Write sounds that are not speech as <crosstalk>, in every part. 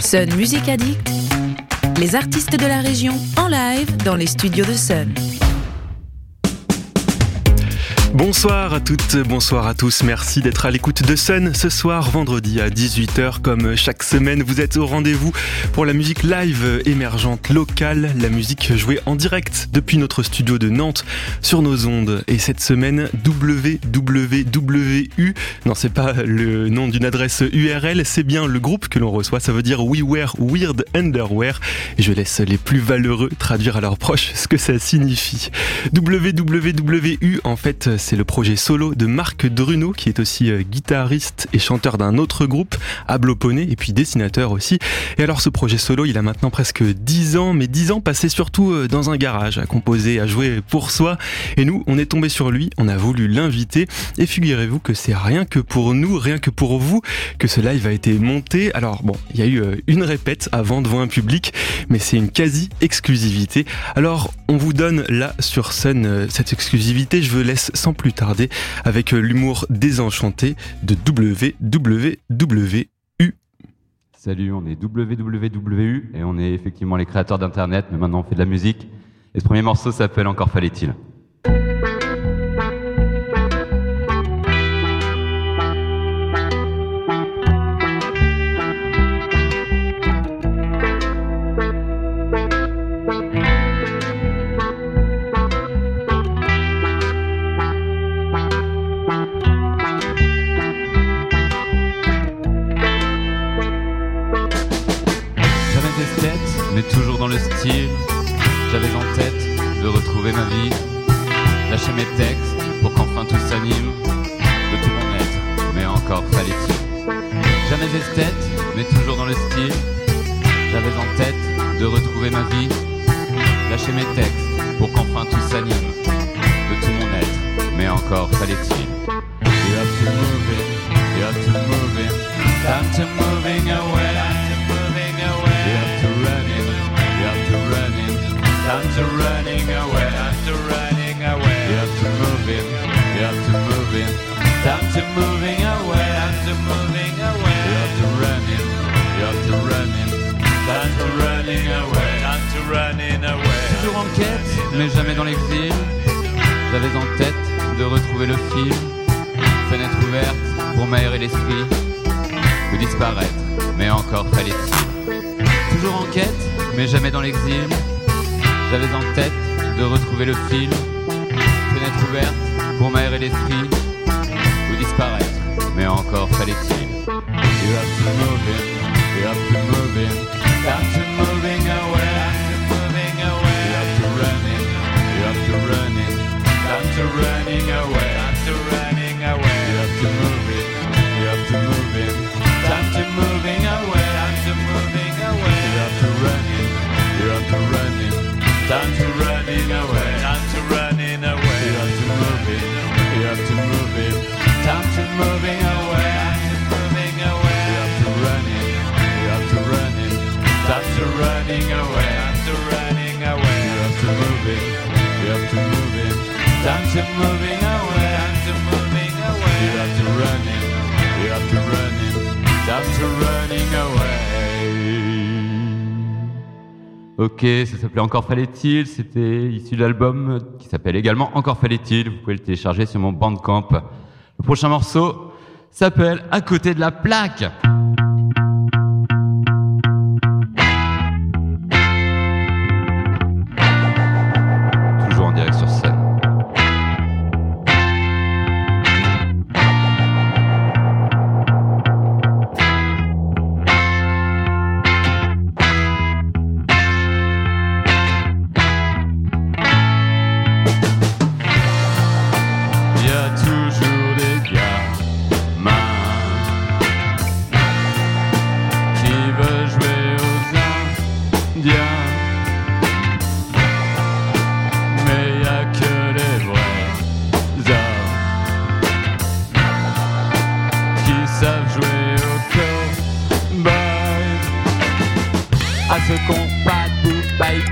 Sun Music Addict, les artistes de la région en live dans les studios de Sun. Bonsoir à toutes, bonsoir à tous. Merci d'être à l'écoute de Sun ce soir, vendredi à 18h. Comme chaque semaine, vous êtes au rendez-vous pour la musique live émergente locale, la musique jouée en direct depuis notre studio de Nantes sur nos ondes. Et cette semaine, WWWU, non, c'est pas le nom d'une adresse URL, c'est bien le groupe que l'on reçoit. Ça veut dire We Wear Weird Underwear. Et je laisse les plus valeureux traduire à leurs proches ce que ça signifie. WWWU, en fait, le projet solo de Marc Druno, qui est aussi euh, guitariste et chanteur d'un autre groupe, Abloponé, et puis dessinateur aussi. Et alors ce projet solo, il a maintenant presque 10 ans, mais 10 ans passés surtout euh, dans un garage, à composer, à jouer pour soi. Et nous, on est tombé sur lui, on a voulu l'inviter, et figurez-vous que c'est rien que pour nous, rien que pour vous, que ce live a été monté. Alors bon, il y a eu euh, une répète avant devant un public, mais c'est une quasi-exclusivité. Alors on vous donne là sur scène cette exclusivité, je veux laisse sans plus tarder avec l'humour désenchanté de WWW. Salut, on est WWW et on est effectivement les créateurs d'Internet, mais maintenant on fait de la musique. Et ce premier morceau s'appelle Encore fallait-il. Jamais esthète, mais toujours dans le style. J'avais en tête de retrouver ma vie, lâcher mes textes pour qu'enfin tout s'anime, de tout mon être, mais encore fallait-il. You have to move it, you have to move it, time to moving away. Time to running away, time to running away. You have to move in, you have to move in. Time to moving Toujours en quête, mais jamais dans l'exil. J'avais en tête de retrouver le fil. Fenêtre ouverte pour m'aérer l'esprit. Ou disparaître, mais encore fallait-il. Toujours en quête, mais jamais dans l'exil. J'avais en tête de retrouver le fil, fenêtre ouverte pour m'aérer l'esprit ou disparaître, mais encore fallait-il. You have to move in, you have to move in, running away. To moving away, time to moving away. You have to run it, you have to run it. Time to running away. Ok, ça s'appelait Encore fallait-il, c'était issu de l'album qui s'appelle également Encore fallait-il, vous pouvez le télécharger sur mon bandcamp. Le prochain morceau s'appelle À côté de la plaque.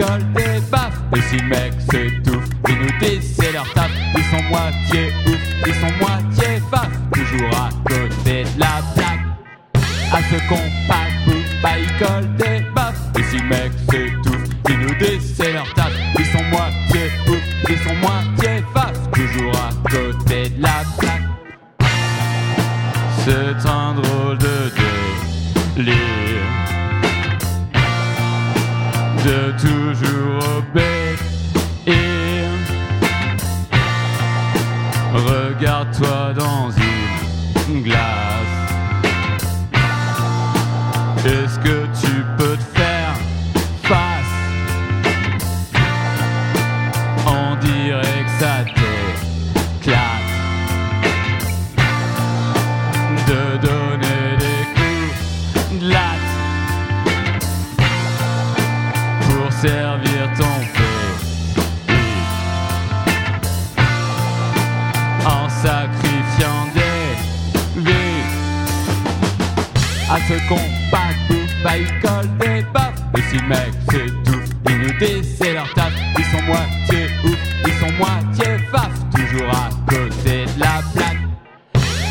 Collent des baffes. Et si mec s'étouffe, ils nous disent c'est leur taf. Ils sont moitié ouf, ils sont moitié faf. Toujours à côté de la plaque. À ce de bouffe, bah ils ils des baffes. Et si mec s'étouffe, ils nous disent c'est leur taf. Ils sont moitié ouf, ils sont moitié faf. Toujours à côté de la plaque. C'est un drôle de délire de à ce compact bouffe, bah ils collent des baffes. Et si mec s'étouffe, ils nous disent c'est leur taf. Ils sont moitié ouf, ils sont moitié faf. Toujours à côté de la plaque.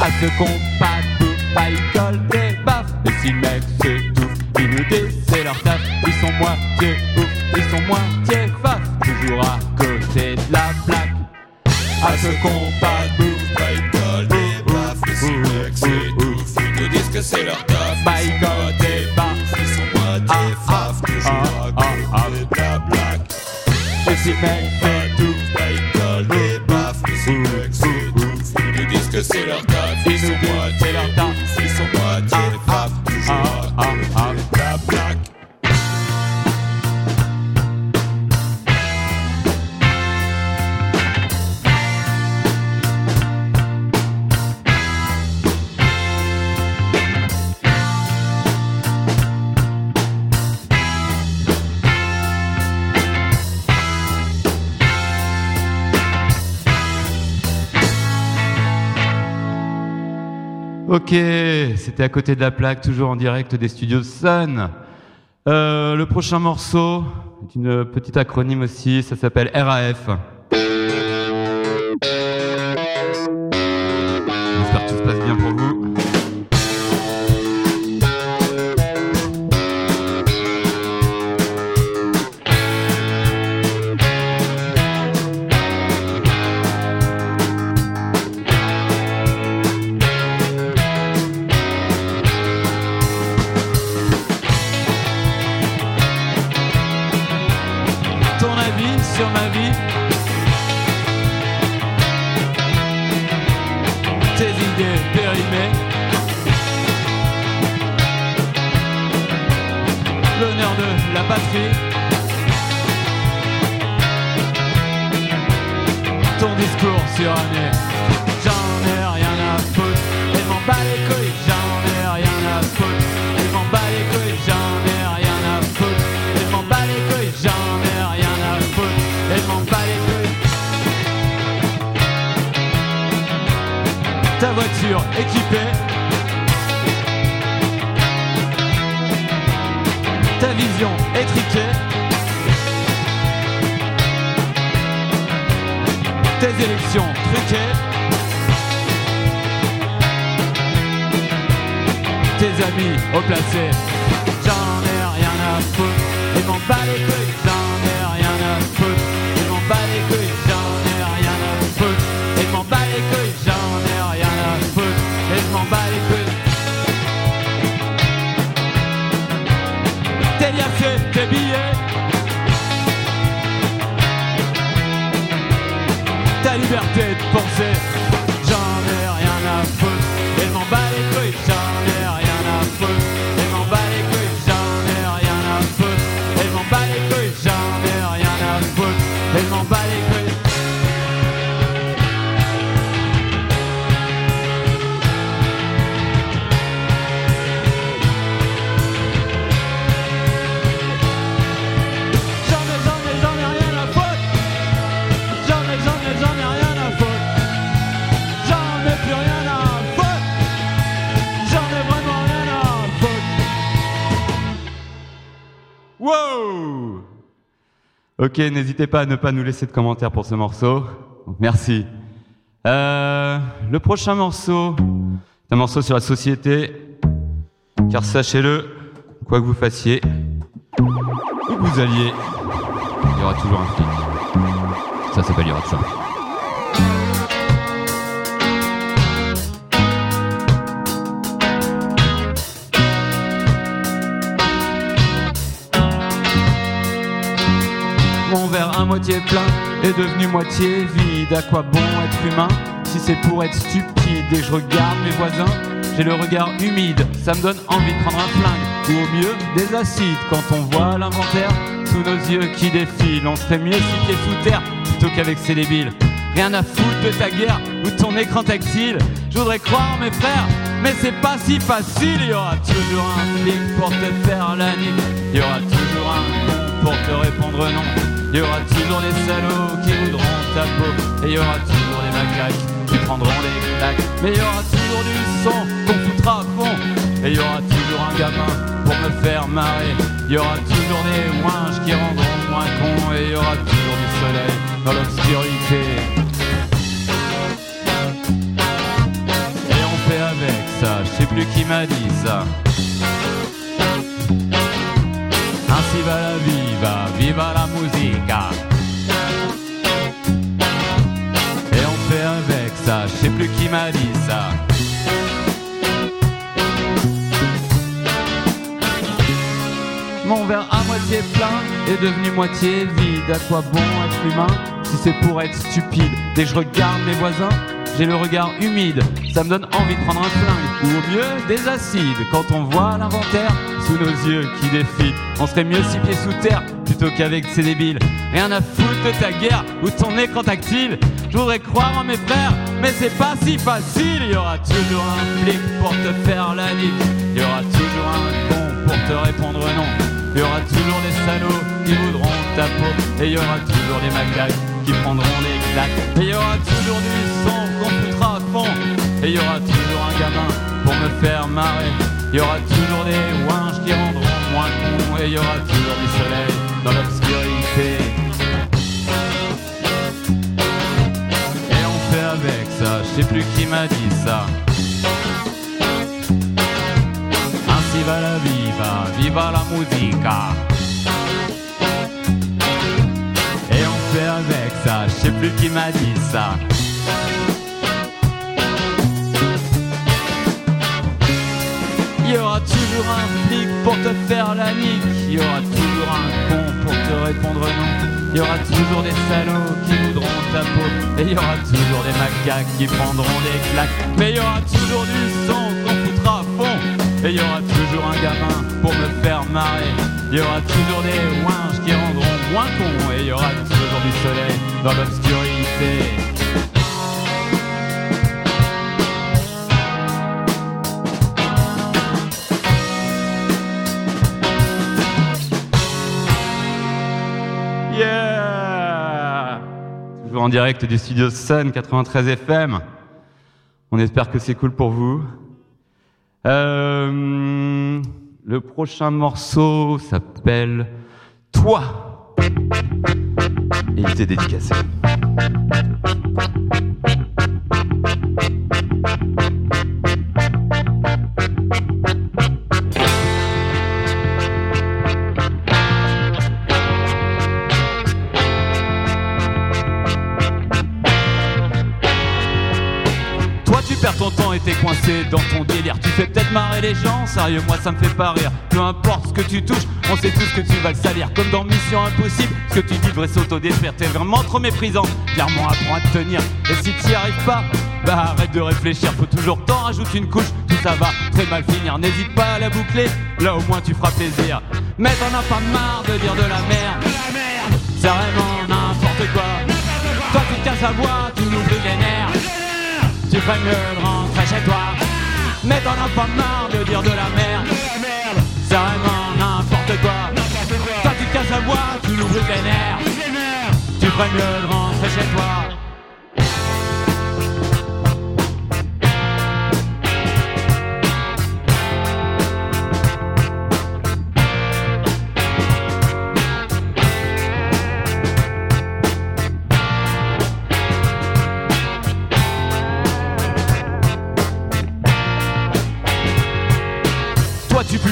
À ce compact bouffe, bah ils collent des baffes. Et si mec s'étouffe, ils nous disent c'est leur taf. Ils sont moitié ouf, ils sont moitié faf. Toujours à côté de la plaque. À ce compact faf. Toujours à côté de Ok, c'était à côté de la plaque, toujours en direct des studios Sun. Euh, le prochain morceau est une petite acronyme aussi, ça s'appelle RAF. J'espère que tout se passe bien pour vous. Tes idées périmées. L'honneur de la patrie. Ton discours suranné voiture équipée Ta vision étriquée. Tes élections truquées. Tes amis au placé. J'en ai rien à foutre Et m'en bats les couilles. J'en ai rien à foutre Et m'en bats les couilles Liassés, tes billets Ta liberté de penser Ok, n'hésitez pas à ne pas nous laisser de commentaires pour ce morceau. Merci. Euh, le prochain morceau, c'est un morceau sur la société, car sachez-le, quoi que vous fassiez, où vous alliez, il y aura toujours un flic. Ça s'appelle il y aura toujours un flic. Moitié plein est devenu moitié vide. À quoi bon être humain si c'est pour être stupide? Et je regarde mes voisins, j'ai le regard humide. Ça me donne envie de prendre un flingue ou au mieux des acides. Quand on voit l'inventaire sous nos yeux qui défilent, on serait mieux six pieds sous terre plutôt qu'avec ces débiles. Rien à foutre de ta guerre ou de ton écran tactile. Je voudrais croire mes frères, mais c'est pas si facile. Il y aura toujours un flic pour te faire la nuit. Il y aura toujours un pour te répondre non. Y aura toujours des salauds qui voudront ta peau. Et y aura toujours des macaques qui prendront des claques. Mais y aura toujours du sang qu'on foutra à fond. Et y aura toujours un gamin pour me faire marrer. Y aura toujours des ouinges qui rendront moins con. Et y aura toujours du soleil dans l'obscurité. Devenu moitié vide. À quoi bon être humain si c'est pour être stupide? Dès que je regarde mes voisins, j'ai le regard humide. Ça me donne envie de prendre un flingue ou au mieux des acides. Quand on voit l'inventaire sous nos yeux qui défilent, on serait mieux six pieds sous terre plutôt qu'avec ces débiles. Rien à foutre de ta guerre ou ton écran tactile. Je voudrais croire en mes frères, mais c'est pas si facile. Il y aura toujours un flic pour te faire la nuit. Il y aura toujours un con pour te répondre non. Il y aura toujours des salauds qui voudront ta peau. Et il y aura toujours des macaques qui prendront des claques. Et il y aura toujours du sang qu'on foutra à fond. Et il y aura toujours un gamin pour me faire marrer. Il y aura toujours des ouinges qui rendront moins con. Et il y aura toujours du soleil dans l'obscurité. Et on fait avec ça, je sais plus qui m'a dit ça. Ainsi va la viva, la musica. Et on fait avec ça, je sais plus qui m'a dit ça. Il y aura toujours un flic pour te faire la nique. Il y aura toujours un con pour te répondre non. Il y aura toujours des salauds qui voudront ta peau. Et il y aura toujours des macaques qui prendront des claques. Mais il y aura toujours du sang qu'on foutra à fond. Et y aura un gamin pour me faire marrer. Il y aura toujours des ouinges qui rendront moins con. Et il y aura toujours du soleil dans l'obscurité. En direct du studio Sun 93 FM. On espère que c'est cool pour vous. Euh, le prochain morceau s'appelle Toi. Et il t'est dédicacé. T'es coincé dans ton délire. Tu fais peut-être marrer les gens, sérieux moi ça me fait pas rire. Peu importe ce que tu touches, on sait tous que tu vas le salir. Comme dans Mission Impossible, ce que tu dis devrait s'autodétruire T'es vraiment trop méprisant, clairement apprends à te tenir. Et si t'y arrives pas, bah arrête de réfléchir. Faut toujours t'en rajouter une couche, tout ça va très mal finir. N'hésite pas à la boucler, là au moins tu feras plaisir. Mais t'en as pas marre de dire de la merde. C'est vraiment n'importe quoi. Toi tu casses la voix, tu nous les nerfs tu ferais mieux de chez toi. Mais t'en as pas marre de dire de la merde. C'est vraiment n'importe quoi. Toi tu te casses la voix, tu nous brûles les nerfs. Tu ferais mieux de rentrer chez toi.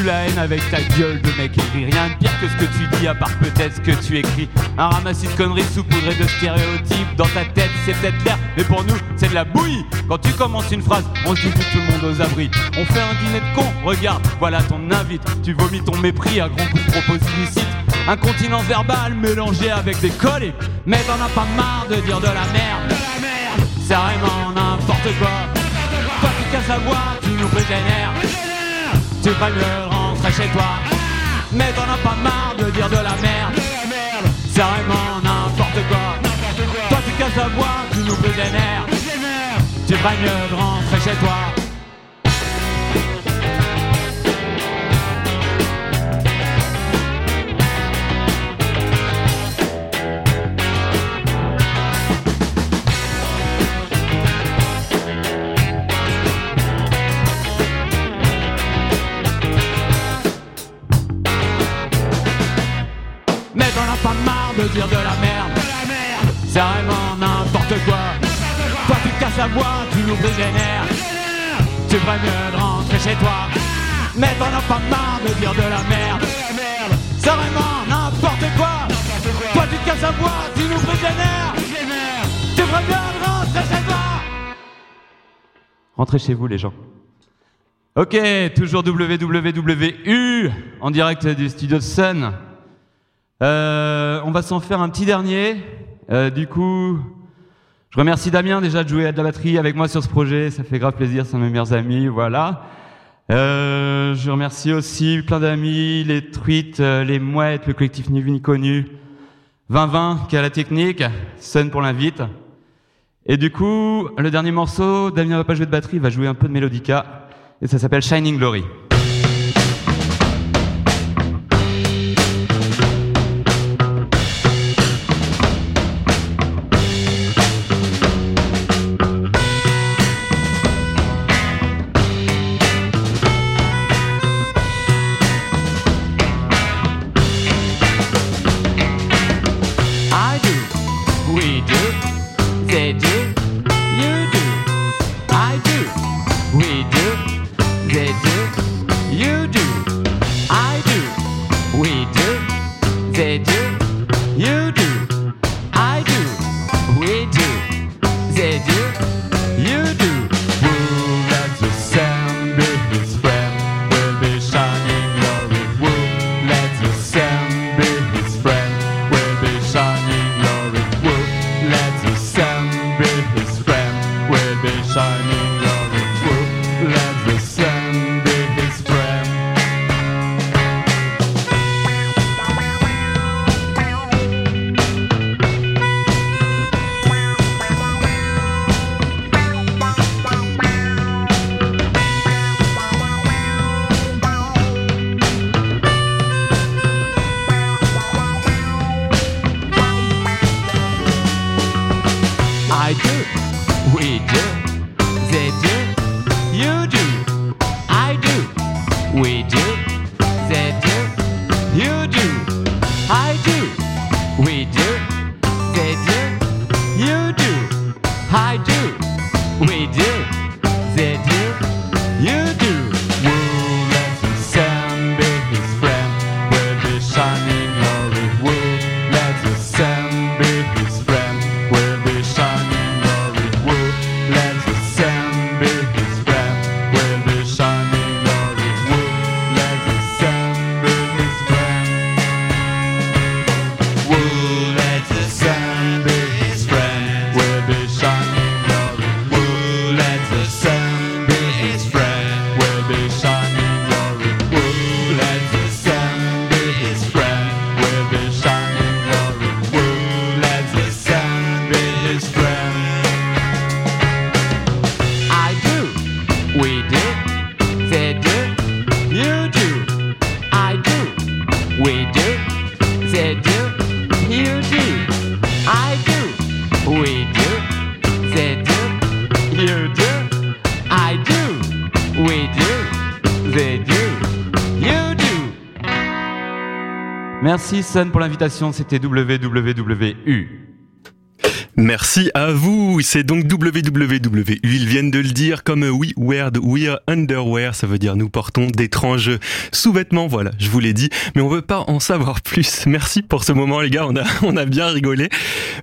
La haine avec ta gueule de mec aigri. Rien de pire que ce que tu dis, à part peut-être ce que tu écris. Un ramassis de conneries saupoudré de stéréotypes. Dans ta tête, c'est peut-être l'air, mais pour nous, c'est de la bouillie. Quand tu commences une phrase, on se dit tout le monde aux abris. On fait un dîner de con, regarde, voilà ton invite. Tu vomis ton mépris à grands coups de propos illicites. Incontinence verbale mélangée avec des collés. Mais t'en as pas marre de dire de la merde. C'est vraiment n'importe quoi. Toi tu qu'à savoir, tu nous régénères. Tu ferais mieux rentrer chez toi. Mais t'en as pas marre de dire de la merde. C'est vraiment n'importe quoi. Toi tu qu'à savoir, tu nous régénères. Tu ferais mieux de rentrer chez toi. Ferais mieux de rentrer chez toi. Mais t'en as pas marre de dire de la merde. C'est vraiment n'importe quoi. Toi tu te casses la voix, tu nous régénères. Tu ferais mieux de rentrer chez toi. Rentrez chez vous les gens. Ok, toujours WWW en direct du studio Sun. Euh, on va s'en faire un petit dernier. Euh, du coup, je remercie Damien déjà de jouer à de la batterie avec moi sur ce projet. Ça fait grave plaisir, c'est mes meilleurs amis. Voilà. Euh, je remercie aussi plein d'amis, les truites, euh, les mouettes, le collectif Ni Vu Ni Connu, 2020 qui a la technique, Sun pour l'invite. Et du coup, le dernier morceau, Damien va pas jouer de batterie, il va jouer un peu de mélodica. Et ça s'appelle Shining Glory. Merci Sun pour l'invitation, c'était WWWU. Merci à vous. C'est donc WWW. Ils viennent de le dire comme We wear wear underwear. Ça veut dire nous portons d'étranges sous-vêtements. Voilà, je vous l'ai dit. Mais on veut pas en savoir plus. Merci pour ce moment, les gars. On a, <laughs> on a bien rigolé.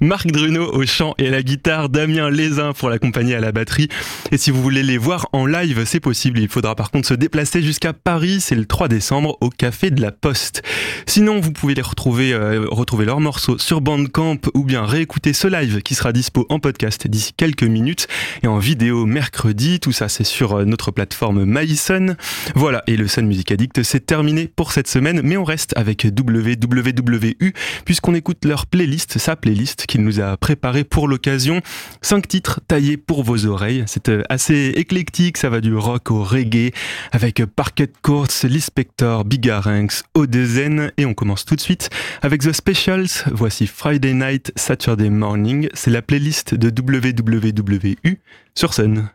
Marc Druno au chant et à la guitare. Damien Lézin pour l'accompagner à la batterie. Et si vous voulez les voir en live, c'est possible. Il faudra par contre se déplacer jusqu'à Paris. C'est le 3 décembre au Café de la Poste. Sinon, vous pouvez les retrouver, euh, retrouver leurs morceaux sur Bandcamp ou bien réécouter ce live qui sera dispo en podcast d'ici quelques minutes et en vidéo mercredi. Tout ça, c'est sur euh, notre plateforme MySun. Voilà, et le Sun Music Addict, c'est terminé pour cette semaine, mais on reste avec WWWU puisqu'on écoute leur playlist, sa playlist qu'il nous a préparée pour l'occasion. Cinq titres taillés pour vos oreilles. C'est euh, assez éclectique, ça va du rock au reggae avec Parquet Courts, l'Inspector, Bigaranx, Odezen et on commence tout de suite avec The Specials. Voici Friday Night, Saturday Morning c'est la playlist de WWWU sur scène.